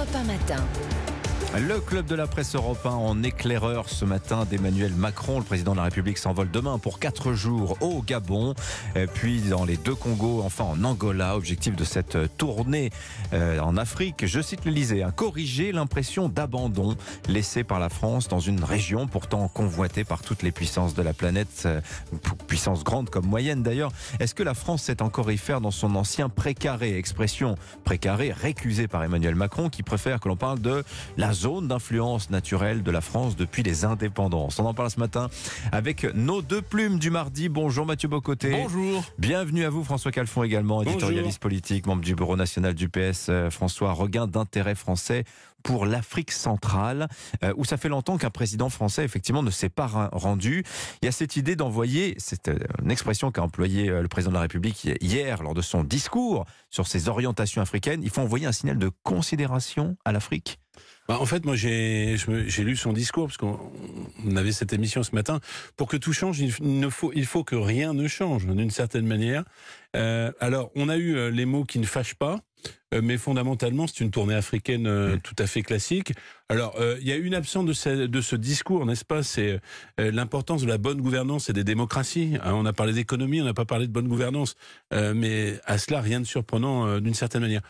Europe 1 matin. Le club de la presse européen en éclaireur ce matin d'Emmanuel Macron. Le président de la République s'envole demain pour quatre jours au Gabon, puis dans les deux Congos, enfin en Angola. Objectif de cette tournée euh, en Afrique, je cite l'Elysée, hein, corriger l'impression d'abandon laissée par la France dans une région pourtant convoitée par toutes les puissances de la planète, euh, puissances grandes comme moyennes d'ailleurs. Est-ce que la France sait encore y faire dans son ancien précaré? Expression précaré récusée par Emmanuel Macron qui préfère que l'on parle de la zone d'influence naturelle de la France depuis les indépendances. On en parle ce matin avec nos deux plumes du mardi. Bonjour Mathieu Bocoté. Bonjour. Bienvenue à vous François Calfon également, éditorialiste politique, membre du bureau national du PS. Euh, François, regain d'intérêt français pour l'Afrique centrale, euh, où ça fait longtemps qu'un président français, effectivement, ne s'est pas rendu. Il y a cette idée d'envoyer, c'est euh, une expression qu'a employée le président de la République hier lors de son discours sur ses orientations africaines, il faut envoyer un signal de considération à l'Afrique? Bah, en fait, moi, j'ai lu son discours parce qu'on avait cette émission ce matin. Pour que tout change, il, faut, il faut que rien ne change d'une certaine manière. Euh, alors, on a eu euh, les mots qui ne fâchent pas. Euh, mais fondamentalement, c'est une tournée africaine euh, tout à fait classique. Alors, euh, il y a une absence de ce, de ce discours, n'est-ce pas? C'est l'importance de la bonne gouvernance et des démocraties. Hein, on a parlé d'économie, on n'a pas parlé de bonne gouvernance, mais à cela, rien de surprenant d'une certaine manière.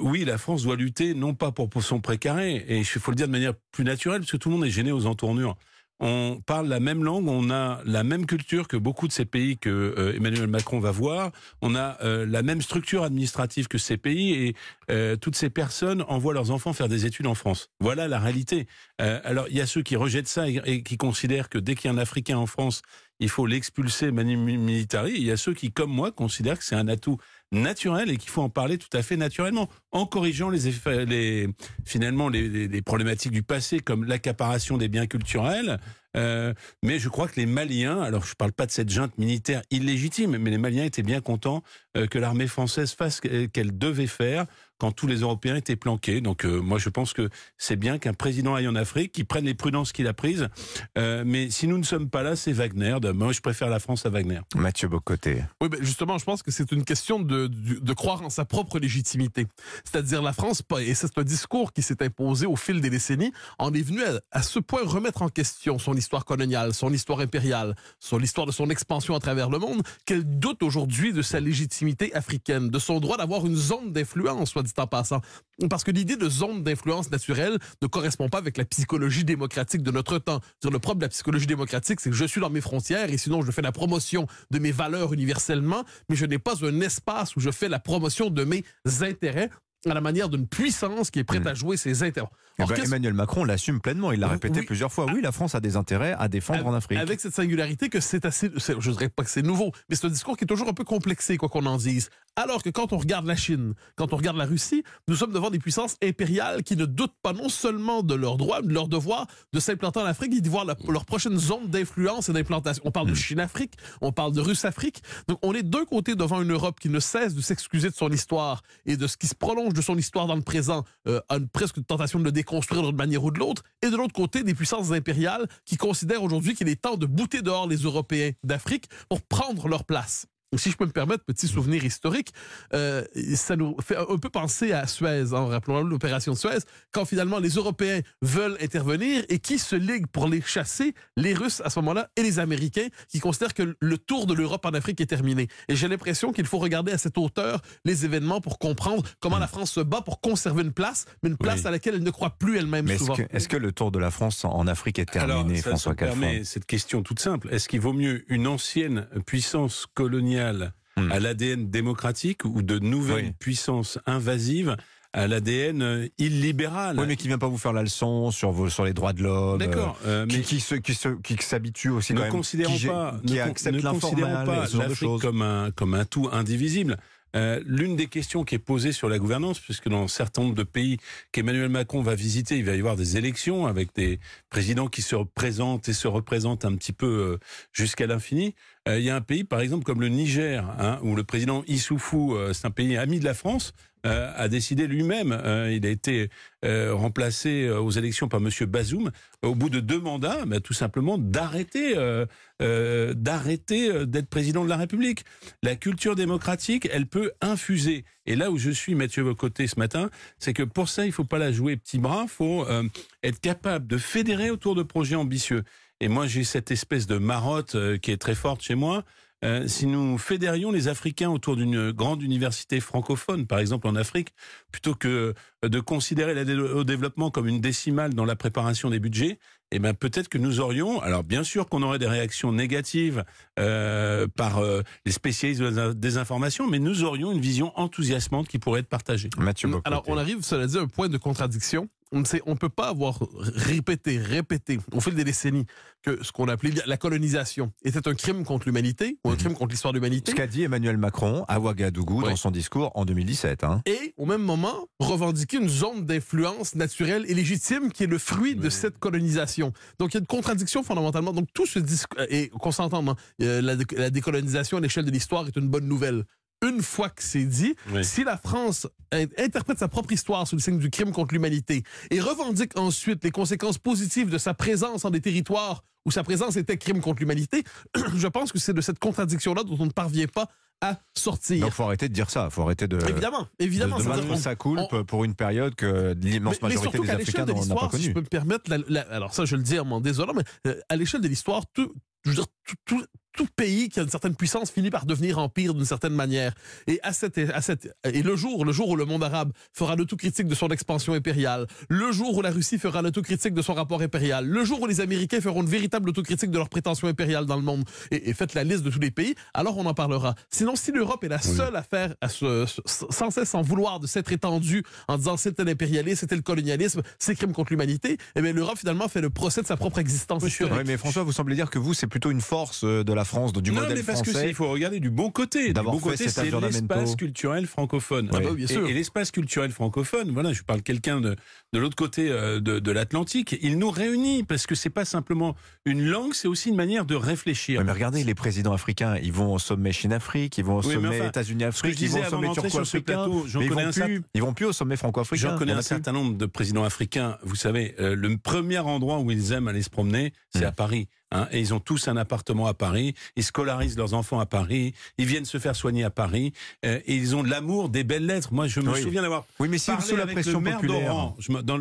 oui, la France doit lutter, non pas pour, pour son précaré, et il faut le dire de manière plus naturelle, parce que tout le monde est gêné aux entournures on parle la même langue, on a la même culture que beaucoup de ces pays que euh, Emmanuel Macron va voir, on a euh, la même structure administrative que ces pays et euh, toutes ces personnes envoient leurs enfants faire des études en France. Voilà la réalité. alors il y a ceux qui rejettent ça et, qui considèrent que dès qu'il y a un Africain en France, il faut l'expulser militari. Il y a ceux qui, comme moi, considèrent que c'est un atout naturel et qu'il faut en parler tout à fait naturellement, en corrigeant les effets, finalement les, les, problématiques du passé comme l'accaparation des biens culturels. Euh, mais je crois que les Maliens, alors je ne parle pas de cette junte militaire illégitime, mais les Maliens étaient bien contents euh, que l'armée française fasse ce qu'elle devait faire quand tous les Européens étaient planqués. Donc euh, moi je pense que c'est bien qu'un président aille en Afrique, qu'il prenne les prudences qu'il a prises. Euh, mais si nous ne sommes pas là, c'est Wagner. Moi je préfère la France à Wagner. Mathieu Bocoté. Oui, ben justement, je pense que c'est une question de, de, croire en sa propre légitimité. C'est-à-dire la France, et c'est un discours qui s'est imposé au fil des décennies, en est venu à, à, ce point remettre en question son histoire coloniale, son histoire impériale, son histoire de son expansion à travers le monde, qu'elle doute aujourd'hui de sa légitimité africaine, de son droit d'avoir une zone d'influence, soit en passant. Parce que l'idée de zone d'influence naturelle ne correspond pas avec la psychologie démocratique de notre temps. le propre de la psychologie démocratique, c'est que je suis dans mes frontières et sinon je fais la promotion de mes valeurs universellement, mais je n'ai pas un espace où je fais la promotion de mes intérêts à la manière d'une puissance qui est prête à hmm. jouer ses intérêts. Eh ben, Emmanuel Macron l'assume pleinement, il l'a répété plusieurs fois. Oui, la France a des intérêts à défendre en Afrique. Avec cette singularité que c'est assez, je dirais pas que c'est nouveau, mais c'est un discours qui est toujours un peu complexé, quoi qu'on en dise. Alors que quand on regarde la Chine, quand on regarde la Russie, nous sommes devant des puissances impériales qui ne doutent pas non seulement de leur droit, de leur devoir de s'implanter en Afrique et d'y voir leur prochaine zone d'influence et d'implantation. On parle de hmm. Chine-Afrique, on parle de Russe-Afrique. Donc on est d'un côté devant une Europe qui ne cesse de s'excuser de son histoire et de ce qui se prolonge de son histoire dans le présent euh, a une, presque une tentation de le déconstruire d'une manière ou de l'autre, et de l'autre côté, des puissances impériales qui considèrent aujourd'hui qu'il est temps de bouter dehors les Européens d'Afrique pour prendre leur place si je peux me permettre, petit souvenir historique, euh, ça nous fait un peu penser à Suez, en rappelant l'opération Suez, quand finalement les Européens veulent intervenir et qui se liguent pour les chasser, les Russes à ce moment-là et les Américains qui considèrent que le tour de l'Europe en Afrique est terminé. Et j'ai l'impression qu'il faut regarder à cette hauteur les événements pour comprendre comment la France se bat pour conserver une place, mais une place à laquelle elle ne croit plus elle-même souvent. Est-ce que, le tour de la France en Afrique est terminé, Alors, ça, permet cette question toute simple. Est-ce qu'il vaut mieux une ancienne puissance coloniale Hmm. à l'ADN démocratique ou de nouvelles puissances invasives à l'ADN euh, illibéral. Oui, mais qui vient pas vous faire la leçon sur vos, sur les droits de l'homme. D'accord. Euh, mais qui, qui, qui, qui s'habitue aussi ne quand considérons pas, ne, accepte considérons pas l'Afrique comme un comme un tout indivisible. Euh, l'une des questions qui est posée sur la gouvernance, puisque dans un certain nombre de pays qu'Emmanuel Macron va visiter, il va y avoir des élections avec des présidents qui se représentent et se représentent un petit peu euh, jusqu'à l'infini. Euh, il y a un pays, par exemple, comme le Niger, hein, où le président Issoufou, euh, c'est un pays ami de la France, euh, a décidé lui-même, il a été remplacé aux élections par Monsieur Bazoum, au bout de deux mandats, bah, tout simplement d'arrêter, d'être président de la République. La culture démocratique, elle peut infuser. Et là où je suis, Mathieu Bocoté, ce matin, c'est que pour ça, il faut pas la jouer petit bras, il faut être capable de fédérer autour de projets ambitieux. Et moi, j'ai cette espèce de marotte euh, qui est très forte chez moi. Euh, si nous fédérions les Africains autour d'une grande université francophone, par exemple en Afrique, plutôt que de considérer l'aide au développement comme une décimale dans la préparation des budgets, eh ben peut-être que nous aurions, alors bien sûr qu'on aurait des réactions négatives euh, par euh, les spécialistes de la désinformation, mais nous aurions une vision enthousiasmante qui pourrait être partagée. Mathieu Bocoté. Alors, on arrive, cela dit, à un point de contradiction. On ne peut pas avoir répété, répété au fil des décennies que ce qu'on appelait la colonisation était un crime contre l'humanité ou un crime contre l'histoire de l'humanité. Ce qu'a dit Emmanuel Macron à Ouagadougou Oui. dans son discours en 2017. Hein. Et au même moment, revendiquer une zone d'influence naturelle et légitime qui est le fruit de cette colonisation. Donc il y a une contradiction fondamentalement. Donc tout ce discours, et qu'on s'entende, hein, euh, la décolonisation à l'échelle de l'histoire est une bonne nouvelle. Une fois que c'est dit, Oui. si la France in- interprète sa propre histoire sous le signe du crime contre l'humanité et revendique ensuite les conséquences positives de sa présence en des territoires où sa présence était crime contre l'humanité, je pense que c'est de cette contradiction-là dont on ne parvient pas à sortir. Donc faut arrêter de dire ça, faut arrêter de, évidemment, évidemment. de, de sa coulpe pour une période que l'immense mais majorité des Africains l'échelle de n'ont pas l'histoire, si je connue. peux me permettre, la- la- alors ça je le dis en m'en désolant, mais euh, à l'échelle de l'histoire, tout, je veux dire, tout, tout- tout pays qui a une certaine puissance finit par devenir empire d'une certaine manière. Et à cette, à cette, et le jour, le jour où le monde arabe fera l'autocritique de son expansion impériale, le jour où la Russie fera l'autocritique de son rapport impérial, le jour où les Américains feront une véritable autocritique de leur prétention impériale dans le monde, et, et faites la liste de tous les pays, alors on en parlera. Sinon, si l'Europe est la seule à faire, à se, sans cesse en vouloir de s'être étendue en disant c'était l'impérialisme, c'était le colonialisme, c'est crime contre l'humanité, eh bien l'Europe finalement fait le procès de sa propre existence. Ouais, mais François, vous semblez dire que vous, c'est plutôt une force euh, de la France, de- du non, modèle mais parce que français. il faut regarder du bon côté. Du D'avoir bon fait côté, cet c'est l'espace culturel francophone. Ah bah oui, bien Et- sûr. Et, l'espace culturel francophone, voilà, je parle quelqu'un de, de l'autre côté euh, de, de l'Atlantique, il nous réunit parce que c'est pas simplement une langue, c'est aussi une manière de réfléchir. Mais regardez, les présidents africains, ils vont au sommet Chine-Afrique, ils vont au Oui, sommet enfin, États-Unis-Afrique, ils vont au sommet turco-africain. ils plus, ils vont plus au sommet franco-africain. J'en connais un certain nombre de présidents africains. Vous savez, euh, le premier endroit où ils aiment aller se promener, c'est Mm. à Paris. Hein. et ils ont tous un appartement à Paris. Ils scolarisent leurs enfants à Paris. Ils viennent se faire soigner à Paris. euh, et ils ont de l'amour, des belles lettres. Moi, je me Oui. souviens d'avoir Oui, mais si parlé sous la avec pression le maire populaire. d'Oran,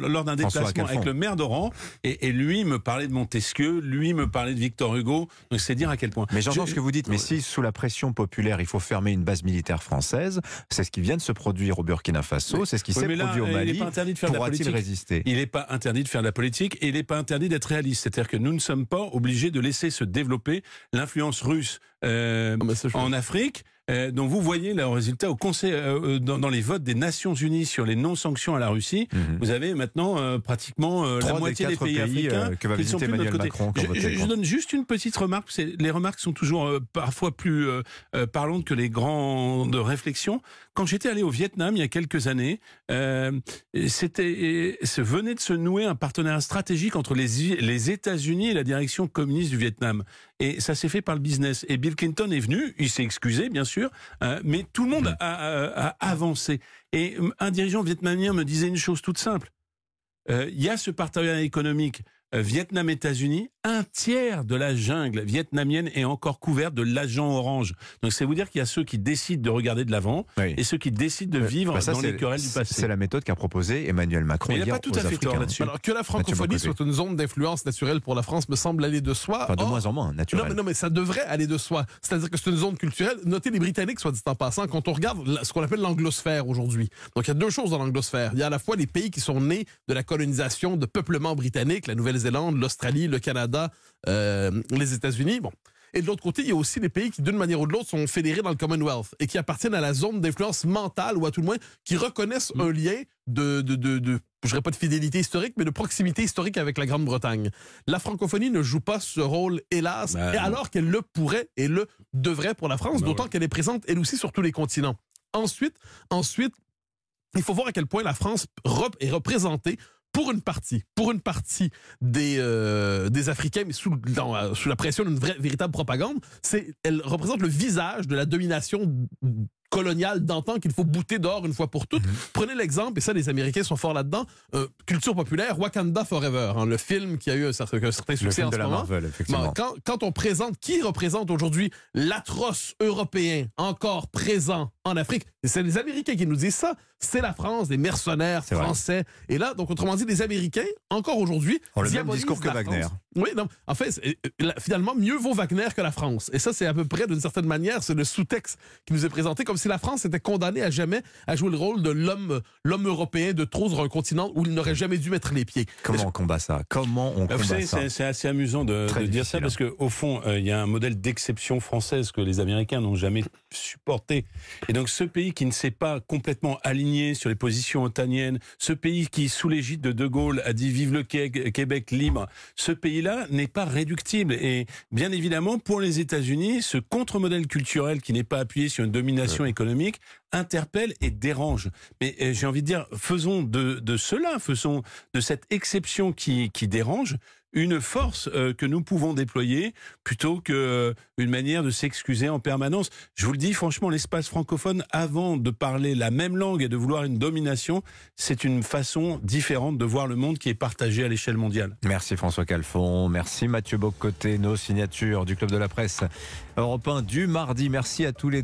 lors d'un déplacement avec le maire d'Oran, et, et lui me parlait de Montesquieu, lui me parlait de Victor Hugo. Donc c'est dire à quel point. Mais j'entends Je- ce que vous dites, mais si sous la pression populaire, il faut fermer une base militaire française, c'est ce qui vient de se produire au Burkina Faso, c'est ce qui Oui, s'est produit au il n'est Mali. pas interdit de faire de la Pourra-t-il résister? Il n'est pas interdit de faire de la politique et il n'est pas interdit d'être réaliste. C'est-à-dire que nous ne sommes pas obligés de laisser se développer l'influence russe euh, ça, je- en Afrique. Euh, dont vous voyez le résultat au conseil, euh, euh, dans, dans les votes des Nations Unies sur les non-sanctions à la Russie. Mhm. Vous avez maintenant euh, pratiquement la moitié des pays, pays, africains que va qui sont plus de notre côté. Je, donne juste une petite remarque. Les remarques sont toujours parfois plus parlantes que les grandes réflexions. Quand j'étais allé au Vietnam il y a quelques années, c'était se venait de se nouer un partenariat stratégique entre les, les États-Unis et la direction communiste du Vietnam. Et ça s'est fait par le business. Et Bill Clinton est venu, il s'est excusé bien sûr, euh, mais tout le monde a, a- a avancé. Et euh, un dirigeant vietnamien me disait une chose toute simple. Euh, Il y a ce partenariat économique Vietnam-États-Unis, un tiers de la jungle vietnamienne est encore couverte de l'agent orange. Donc c'est vous dire qu'il y a ceux qui décident de regarder de l'avant Oui. et ceux qui décident de Euh, vivre bah ça, dans les c'est- querelles du passé. C'est la méthode qu'a proposée Emmanuel Macron. Mais il n'a hier pas tout à fait tort là-dessus. Alors que la francophonie soit une zone d'influence naturelle pour la France me semble aller de soi. Enfin, de Or- moins en moins, Non naturel. mais, non, mais ça devrait aller de soi. C'est-à-dire que c'est une zone culturelle. Notez les Britanniques, soit dit en passant, quand on regarde ce qu'on appelle l'anglosphère aujourd'hui. Donc, il y a deux choses dans l'anglosphère. Il y a à la fois les pays qui sont nés de la colonisation de peuplement britannique, la Nouvelle-Zélande, l'Australie, le Canada, euh, les États-Unis. Bon. Et de l'autre côté, il y a aussi les pays qui, d'une manière ou de l'autre, sont fédérés dans le Commonwealth et qui appartiennent à la zone d'influence mentale, ou à tout le moins, qui reconnaissent un lien de, de, de, de je dirais pas de fidélité historique, mais de proximité historique avec la Grande-Bretagne. La francophonie ne joue pas ce rôle, hélas, Ben, et alors qu'elle le pourrait et le devrait pour la France, Ben d'autant ouais. qu'elle est présente, elle aussi, sur tous les continents. Ensuite, ensuite, il faut voir à quel point la France est représentée pour une partie, pour une partie des, euh, des Africains, mais sous, euh, sous la pression d'une véritable propagande, c'est, elle représente le visage de la domination coloniale d'antan qu'il faut bouter dehors une fois pour toutes. Mhm. Prenez l'exemple, et ça les Américains sont forts là-dedans, euh, culture populaire, Wakanda Forever, hein, le film qui a eu un certain, un certain Le succès en ce moment. Marvel, effectivement. Bon, quand, quand on présente, qui représente aujourd'hui l'atroce européen encore présent en Afrique, c'est les Américains qui nous disent ça, c'est la France, des mercenaires vrai. français. Et là, donc autrement dit, les Américains, encore aujourd'hui, Ont le même discours que Wagner. France. Oui, non, en fait, euh, finalement, mieux vaut Wagner que la France. Et ça, c'est à peu près, d'une certaine manière, c'est le sous-texte qui nous est présenté, comme si la France était condamnée à jamais à jouer le rôle de l'homme, l'homme européen de trop sur un continent où il n'aurait jamais dû mettre les pieds. Comment on combat ça? Comment on combat Vous savez, ça? c'est c'est assez amusant de, dire ça parce que au fond, euh, il y a un modèle d'exception française que les Américains n'ont jamais supporté. Et donc, ce pays qui ne s'est pas complètement aligné sur les positions otaniennes, ce pays qui, sous l'égide de De Gaulle, a dit vive le Qué- Québec libre, ce pays-là n'est pas réductible. Et bien évidemment, pour les États-Unis, ce contre-modèle culturel qui n'est pas appuyé sur une domination économique interpelle et dérange. Mais euh, j'ai envie de dire, faisons de, cela, faisons de cette exception qui, qui dérange une force euh, que nous pouvons déployer plutôt que euh, une manière de s'excuser en permanence. Je vous le dis franchement, l'espace francophone, avant de parler la même langue et de vouloir une domination, c'est une façon différente de voir le monde qui est partagé à l'échelle mondiale. Merci François Calfon, merci Mathieu Bocoté, nos signatures du Club de la Presse européen du mardi. Merci à tous les deux.